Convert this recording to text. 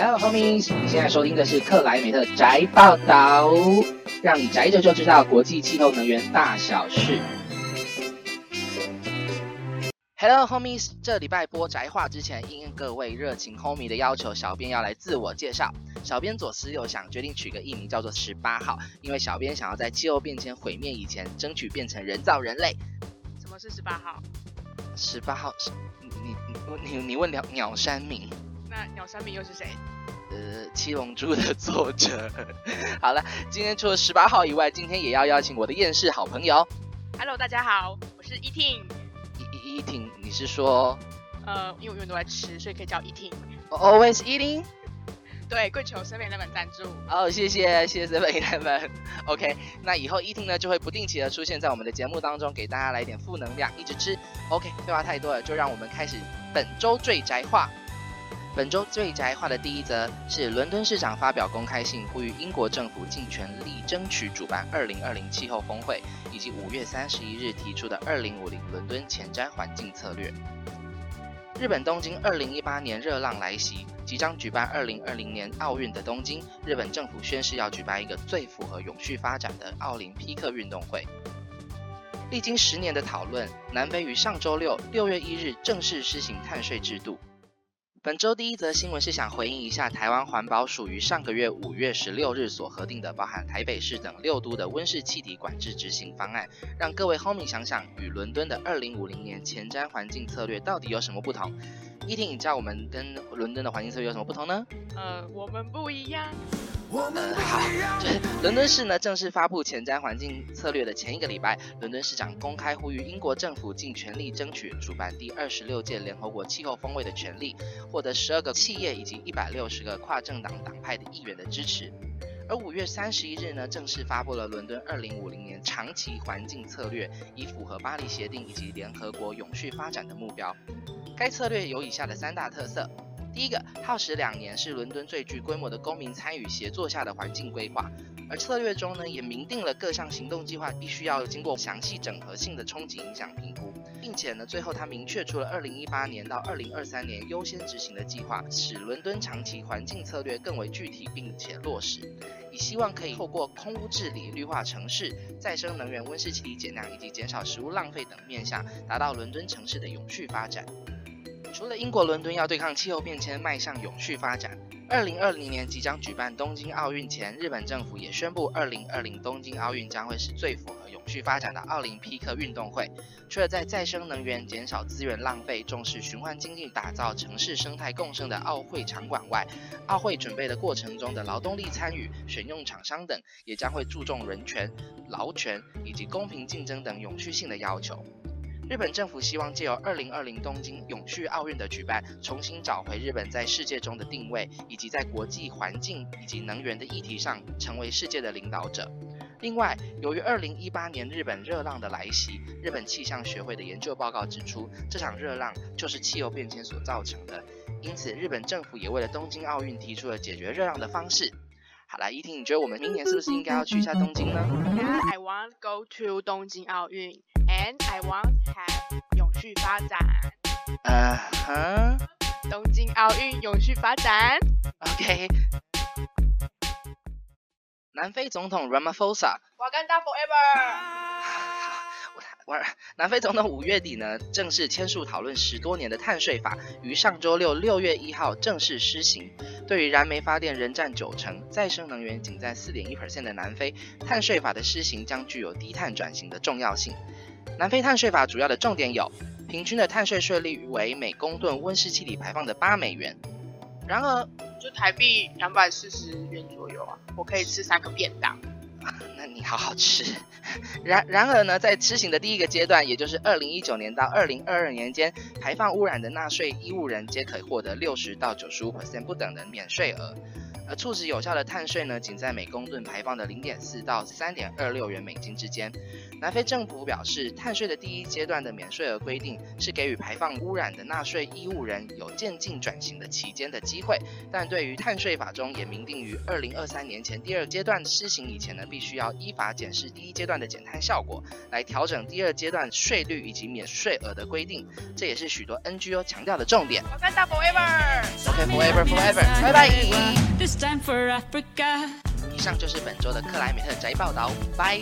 Hello homies，你现在收听的是克莱美特宅报道，让你宅着就知道国际气候能源大小事。Hello homies，这礼拜播宅话之前，应各位热情 homie 的要求，小编要来自我介绍。小编左思右想，决定取个艺名叫做十八号，因为小编想要在气候变迁毁灭以前，争取变成人造人类。什么是十八号？十八号是你你你你问鸟鸟山明。那鸟山明又是谁？呃，七龙珠的作者。好了，今天除了十八号以外，今天也要邀请我的厌世好朋友。Hello，大家好，我是 Eating。Eating，你是说？呃，因为我永远都在吃，所以可以叫 Eating。Always eating。对，跪求 Seven Eleven 赞助。哦，谢谢，谢谢 Seven Eleven。OK，那以后 Eating 呢就会不定期的出现在我们的节目当中，给大家来点负能量，一直吃。OK，废话太多了，就让我们开始本周最宅话。本周最宅化的第一则是伦敦市长发表公开信，呼吁英国政府尽全力争取主办2020气候峰会，以及五月三十一日提出的2050伦敦前瞻环境策略。日本东京2018年热浪来袭，即将举办2020年奥运的东京，日本政府宣誓要举办一个最符合永续发展的奥林匹克运动会。历经十年的讨论，南非于上周六六月一日正式施行碳税制度。本周第一则新闻是想回应一下台湾环保署于上个月五月十六日所核定的包含台北市等六都的温室气体管制执行方案，让各位 homie 想想与伦敦的二零五零年前瞻环境策略到底有什么不同？一听，你知道我们跟伦敦的环境策略有什么不同呢？呃，我们不一样。我们，好，就是伦敦市呢正式发布前瞻环境策略的前一个礼拜，伦敦市长公开呼吁英国政府尽全力争取主办第二十六届联合国气候峰会的权利，获得十二个企业以及一百六十个跨政党党派的议员的支持。而五月三十一日呢，正式发布了伦敦二零五零年长期环境策略，以符合巴黎协定以及联合国永续发展的目标。该策略有以下的三大特色。第一个，耗时两年，是伦敦最具规模的公民参与协作下的环境规划，而策略中呢，也明定了各项行动计划必须要经过详细整合性的冲击影响评估，并且呢，最后他明确出了二零一八年到二零二三年优先执行的计划，使伦敦长期环境策略更为具体并且落实，以希望可以透过空污治理、绿化城市、再生能源、温室气体减量以及减少食物浪费等面向，达到伦敦城市的永续发展。除了英国伦敦要对抗气候变迁，迈向永续发展，二零二零年即将举办东京奥运前，日本政府也宣布，二零二零东京奥运将会是最符合永续发展的奥林匹克运动会。除了在再生能源、减少资源浪费、重视循环经济、打造城市生态共生的奥会场馆外，奥会准备的过程中的劳动力参与、选用厂商等，也将会注重人权、劳权以及公平竞争等永续性的要求。日本政府希望借由二零二零东京永续奥运的举办，重新找回日本在世界中的定位，以及在国际环境以及能源的议题上成为世界的领导者。另外，由于二零一八年日本热浪的来袭，日本气象学会的研究报告指出，这场热浪就是气候变迁所造成的。因此，日本政府也为了东京奥运提出了解决热浪的方式。好了，依婷，你觉得我们明年是不是应该要去一下东京呢 I want go to 东京奥运，and I want have 永续发展。嗯哼，东京奥运永续发展。OK。南非总统 Ramaphosa，Wakanda forever。南非总统五月底呢，正式签署讨论十多年的碳税法，于上周六六月一号正式施行。对于燃煤发电仍占九成、再生能源仅在四点一 percent 的南非，碳税法的施行将具有低碳转型的重要性。南非碳税法主要的重点有：平均的碳税税率为每公吨温室气体排放的八美元。然而，就台币两百四十元左右啊，我可以吃三个便当。那你好好吃。然然而呢，在施行的第一个阶段，也就是二零一九年到二零二二年间，排放污染的纳税义务人皆可获得六十到九十五 percent 不等的免税额。而促使有效的碳税呢，仅在每公吨排放的零点四到三点二六元美金之间。南非政府表示，碳税的第一阶段的免税额规定是给予排放污染的纳税义务人有渐进转型的期间的机会，但对于碳税法中也明定于二零二三年前第二阶段施行以前呢，必须要依法检视第一阶段的减碳效果，来调整第二阶段税率以及免税额的规定。这也是许多 NGO 强调的重点。Wakanda forever。OK forever forever，拜拜。Stanford Africa 以上就是本周的克莱美特宅报道，拜。